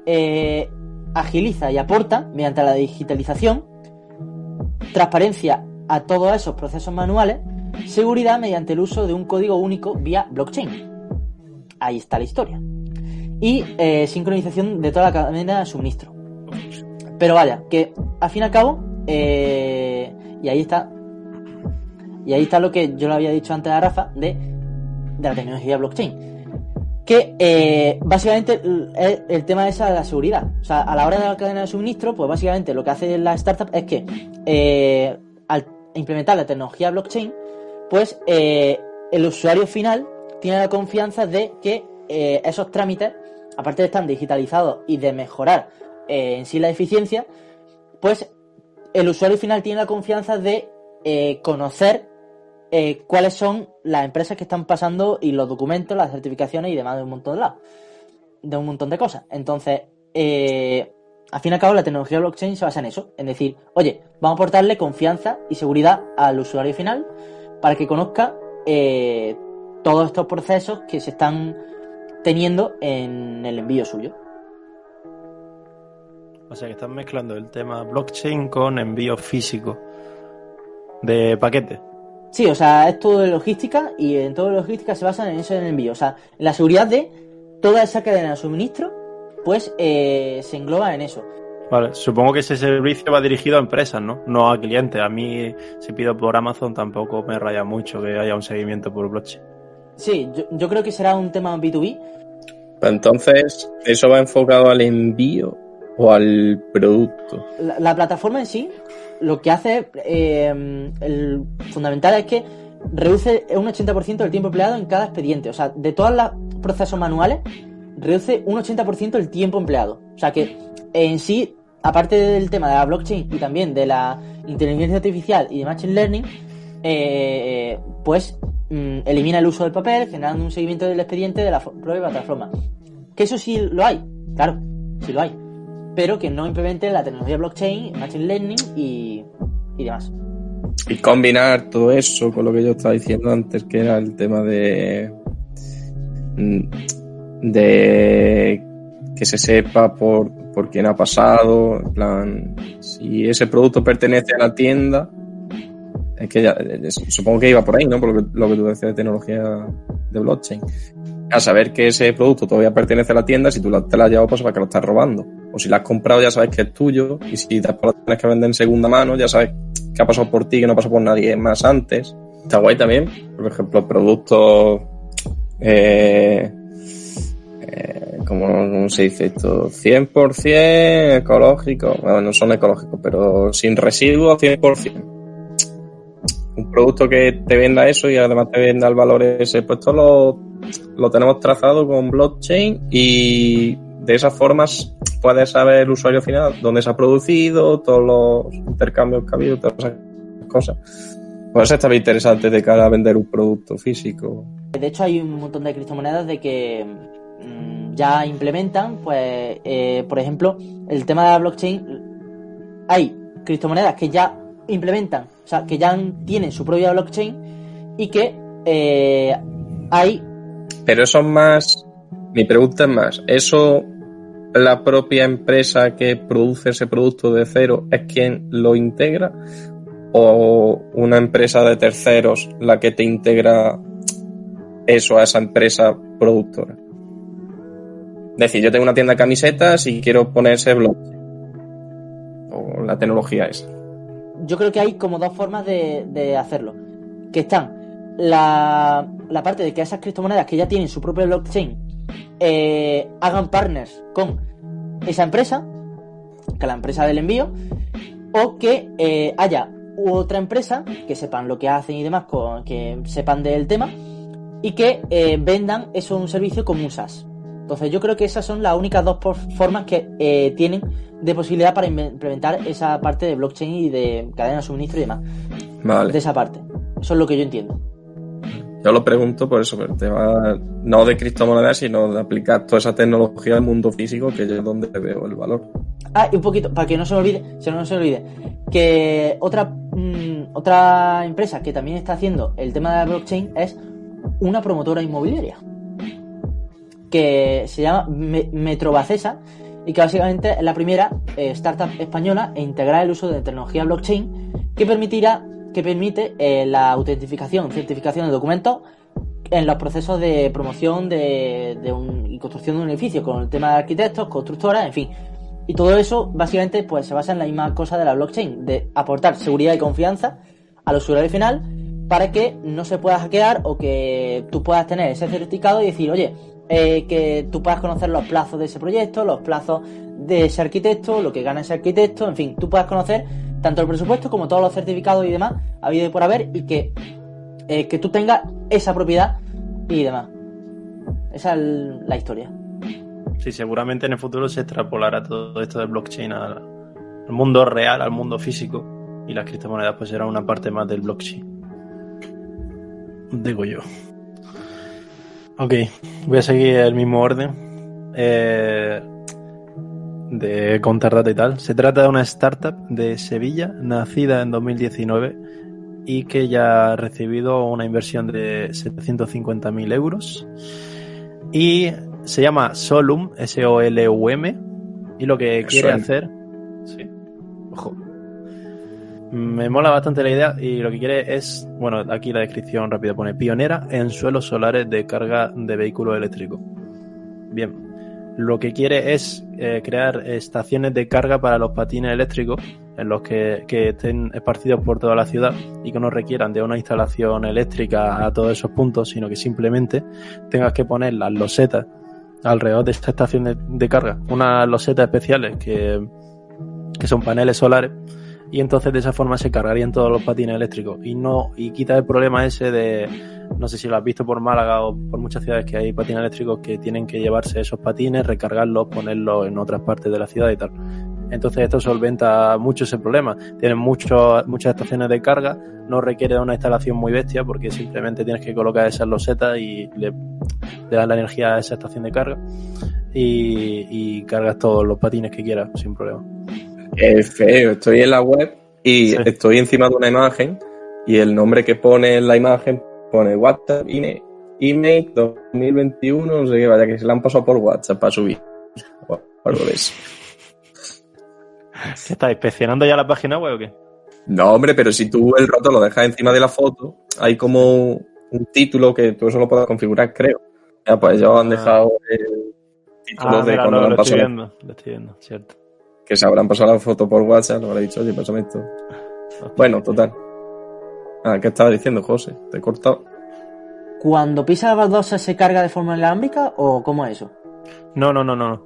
eh, agiliza y aporta, mediante la digitalización, transparencia a todos esos procesos manuales, seguridad mediante el uso de un código único vía blockchain. Ahí está la historia. Y eh, sincronización de toda la cadena de suministro. Pero vaya, que al fin y al cabo, eh, y ahí está, y ahí está lo que yo le había dicho antes a Rafa de, la tecnología blockchain. Que eh, básicamente el, tema es la seguridad. O sea, a la hora de la cadena de suministro, pues básicamente lo que hace la startup es que al implementar la tecnología blockchain, pues el usuario final tiene la confianza de que esos trámites, aparte de estar digitalizados y de mejorar eh, en sí la eficiencia, pues el usuario final tiene la confianza de eh, conocer eh, cuáles son las empresas que están pasando y los documentos, las certificaciones y demás de un montón de lados, de un montón de cosas. Entonces, al fin y al cabo, la tecnología blockchain se basa en eso, en decir, oye, vamos a aportarle confianza y seguridad al usuario final para que conozca todos estos procesos que se están teniendo en el envío suyo. O sea que están mezclando el tema blockchain con envío físico de paquetes. Sí, o sea, es todo de logística y en todo de logística se basa en eso en el envío. O sea, en la seguridad de toda esa cadena de suministro, pues eh, se engloba en eso. Vale, supongo que ese servicio va dirigido a empresas, ¿no? No a clientes. A mí, si pido por Amazon, tampoco me raya mucho que haya un seguimiento por blockchain. Sí, yo, yo creo que será un tema B2B. Entonces, ¿eso va enfocado al envío o al producto? La, la plataforma en sí, lo que hace, eh, el fundamental es que reduce un 80% el tiempo empleado en cada expediente. O sea, de todos los procesos manuales, reduce un 80% el tiempo empleado. O sea que en sí, aparte del tema de la blockchain y también de la inteligencia artificial y de machine learning, eh, pues mm, elimina el uso del papel, generando un seguimiento del expediente de la fo- propia plataforma. Que eso sí lo hay, claro, sí lo hay. Pero que no implemente la tecnología blockchain, machine learning y, y demás. Y combinar todo eso con lo que yo estaba diciendo antes, que era el tema de. mm, de que se sepa por, por quién ha pasado, en plan, si ese producto pertenece a la tienda, es que ya, es- supongo que iba por ahí, ¿no? Por lo que, lo que tú decías de tecnología de blockchain. A saber que ese producto todavía pertenece a la tienda, si tú te lo has llevado, pues para que lo estás robando. O si lo has comprado, ya sabes que es tuyo, y si después lo tienes que vender en segunda mano, ya sabes que ha pasado por ti, que no ha por nadie más antes. Está guay también, por ejemplo, productos, eh, eh, ¿cómo, cómo se dice esto? 100% ecológicos, bueno, no son ecológicos, pero sin residuos 100%. Un producto que te venda eso y además te venda el valor ese, pues esto lo, lo tenemos trazado con blockchain y de esas formas puedes saber el usuario final dónde se ha producido, todos los intercambios que ha habido, todas esas cosas. Pues eso está bien interesante de cara a vender un producto físico. De hecho, hay un montón de criptomonedas de que mm, ya implementan, pues, eh, por ejemplo, el tema de la blockchain. Hay criptomonedas que ya implementan, o sea, que ya tienen su propia blockchain y que eh, hay. Pero eso es más, mi pregunta es más, ¿eso la propia empresa que produce ese producto de cero es quien lo integra? ¿O una empresa de terceros la que te integra eso a esa empresa productora? Es decir, yo tengo una tienda de camisetas y quiero poner ese blockchain. O la tecnología esa. Yo creo que hay como dos formas de, hacerlo. Que están la, la parte de que esas criptomonedas que ya tienen su propio blockchain eh, hagan partners con esa empresa, que la empresa del envío, o que eh, haya otra empresa que sepan lo que hacen y demás, que sepan del tema, y que eh, vendan eso un servicio como un. Entonces yo creo que esas son las únicas dos formas que eh, tienen de posibilidad para implementar esa parte de blockchain y de cadena de suministro y demás. Vale. De esa parte. Eso es lo que yo entiendo. Yo lo pregunto por eso, por el tema no de criptomonedas, sino de aplicar toda esa tecnología al mundo físico, que es donde veo el valor. Ah, y un poquito, para que no se me olvide, se no se me olvide, que otra, mm, otra empresa que también está haciendo el tema de la blockchain es una promotora inmobiliaria. Que se llama Me- Metrobacesa y que básicamente es la primera eh, startup española en integrar el uso de tecnología blockchain que permitirá, que permite eh, la autentificación, certificación de documentos en los procesos de promoción de, de un- y construcción de un edificio, con el tema de arquitectos, constructoras, en fin. Y todo eso básicamente pues se basa en la misma cosa de la blockchain, de aportar seguridad y confianza al usuario final para que no se pueda hackear o que tú puedas tener ese certificado y decir, oye, eh, que tú puedas conocer los plazos de ese proyecto, los plazos de ese arquitecto, lo que gana ese arquitecto, en fin, tú puedas conocer tanto el presupuesto como todos los certificados y demás, habido y por haber, y que, eh, que tú tengas esa propiedad y demás. Esa es la historia. Sí, seguramente en el futuro se extrapolará todo esto de blockchain al, al mundo real, al mundo físico. Y las criptomonedas pues serán una parte más del blockchain. Digo yo. Ok, voy a seguir el mismo orden. Eh, de contar data y tal. Se trata de una startup de Sevilla, nacida en 2019 y que ya ha recibido una inversión de 750.000 euros. Y se llama Solum, S-O-L-U-M, y lo que Me quiere suena. hacer. Me mola bastante la idea y lo que quiere es, bueno, aquí la descripción rápida pone pionera en suelos solares de carga de vehículos eléctricos. Bien, lo que quiere es eh, crear estaciones de carga para los patines eléctricos en los que, que, estén esparcidos por toda la ciudad y que no requieran de una instalación eléctrica a todos esos puntos, sino que simplemente tengas que poner las losetas alrededor de esta estación de, de carga, unas losetas especiales que, que son paneles solares y entonces de esa forma se cargarían todos los patines eléctricos y no y quita el problema ese de no sé si lo has visto por Málaga o por muchas ciudades que hay patines eléctricos que tienen que llevarse esos patines, recargarlos, ponerlos en otras partes de la ciudad y tal. Entonces esto solventa mucho ese problema. Tienen mucho, muchas estaciones de carga, no requiere de una instalación muy bestia porque simplemente tienes que colocar esas losetas y le, le das la energía a esa estación de carga y, y cargas todos los patines que quieras sin problema. Es feo, estoy en la web y Sí. estoy encima de una imagen y el nombre que pone en la imagen pone WhatsApp INE, email 2021, no sé qué, vaya que se la han pasado por WhatsApp para subir. O algo de eso. ¿Qué estás inspeccionando ya la página web o qué? No, hombre, pero si tú el rato lo dejas encima de la foto, hay como un título que tú eso lo puedes configurar, creo. Ya, pues ellos han Ah. dejado el título Ah, de mira, cuando lo, han lo estoy pasado, viendo, lo estoy viendo, cierto. Que se habrán pasado la foto por WhatsApp, lo habrá dicho, oye, pásame esto. Bueno, total. Ah, ¿qué estabas diciendo, José? Te he cortado. ¿Cuando pisa la baldosa se carga de forma inalámbrica o cómo es eso? No, no, no, no.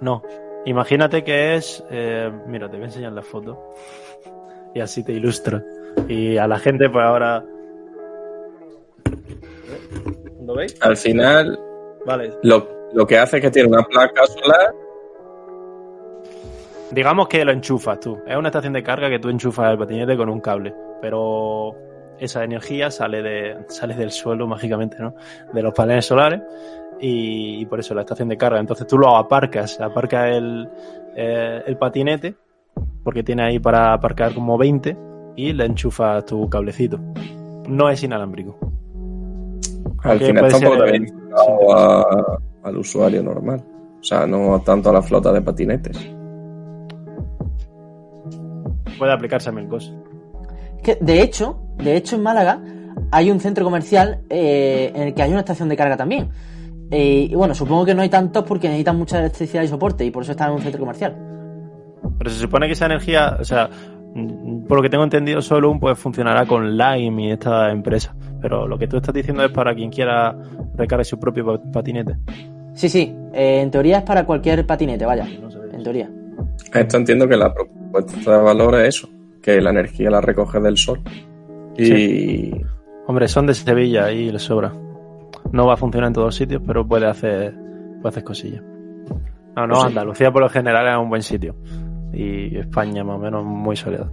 No. Imagínate que es. eh, mira, te voy a enseñar la foto. Y así te ilustra. Y a la gente, pues ahora. ¿Lo veis? Al final, Vale. lo, lo que hace es que tiene una placa solar. Digamos que lo enchufas tú. Es una estación de carga que tú enchufas el patinete con un cable. Pero esa energía sale, de, sale del suelo mágicamente, ¿no? De los paneles solares. Y, y por eso la estación de carga. Entonces tú lo aparcas. Aparcas el, eh, el patinete. Porque tiene ahí para aparcar como 20. Y le enchufas tu cablecito. No es inalámbrico. Al final puede está un poco ser, también enfocado a- al usuario normal. O sea, no tanto a la flota de patinetes. Puede aplicarse a mil cosas. Es que, de hecho, de hecho en Málaga hay un centro comercial eh, en el que hay una estación de carga también. Eh, y bueno, supongo que no hay tantos porque necesitan mucha electricidad y soporte y por eso están en un centro comercial. Pero se supone que esa energía, o sea, por lo que tengo entendido, solo un pues funcionará con Lime y esta empresa. Pero lo que tú estás diciendo es para quien quiera recargar su propio pa- patinete. Sí, sí, eh, en teoría es para cualquier patinete, vaya, No en teoría. Esto entiendo que la propuesta de valor es eso, que la energía la recoge del sol. Y Hombre, son de Sevilla y les sobra. No va a funcionar en todos sitios, pero puede hacer, puede hacer cosillas. No, no, Pues sí. Andalucía por lo general es un buen sitio. Y España más o menos muy soleado.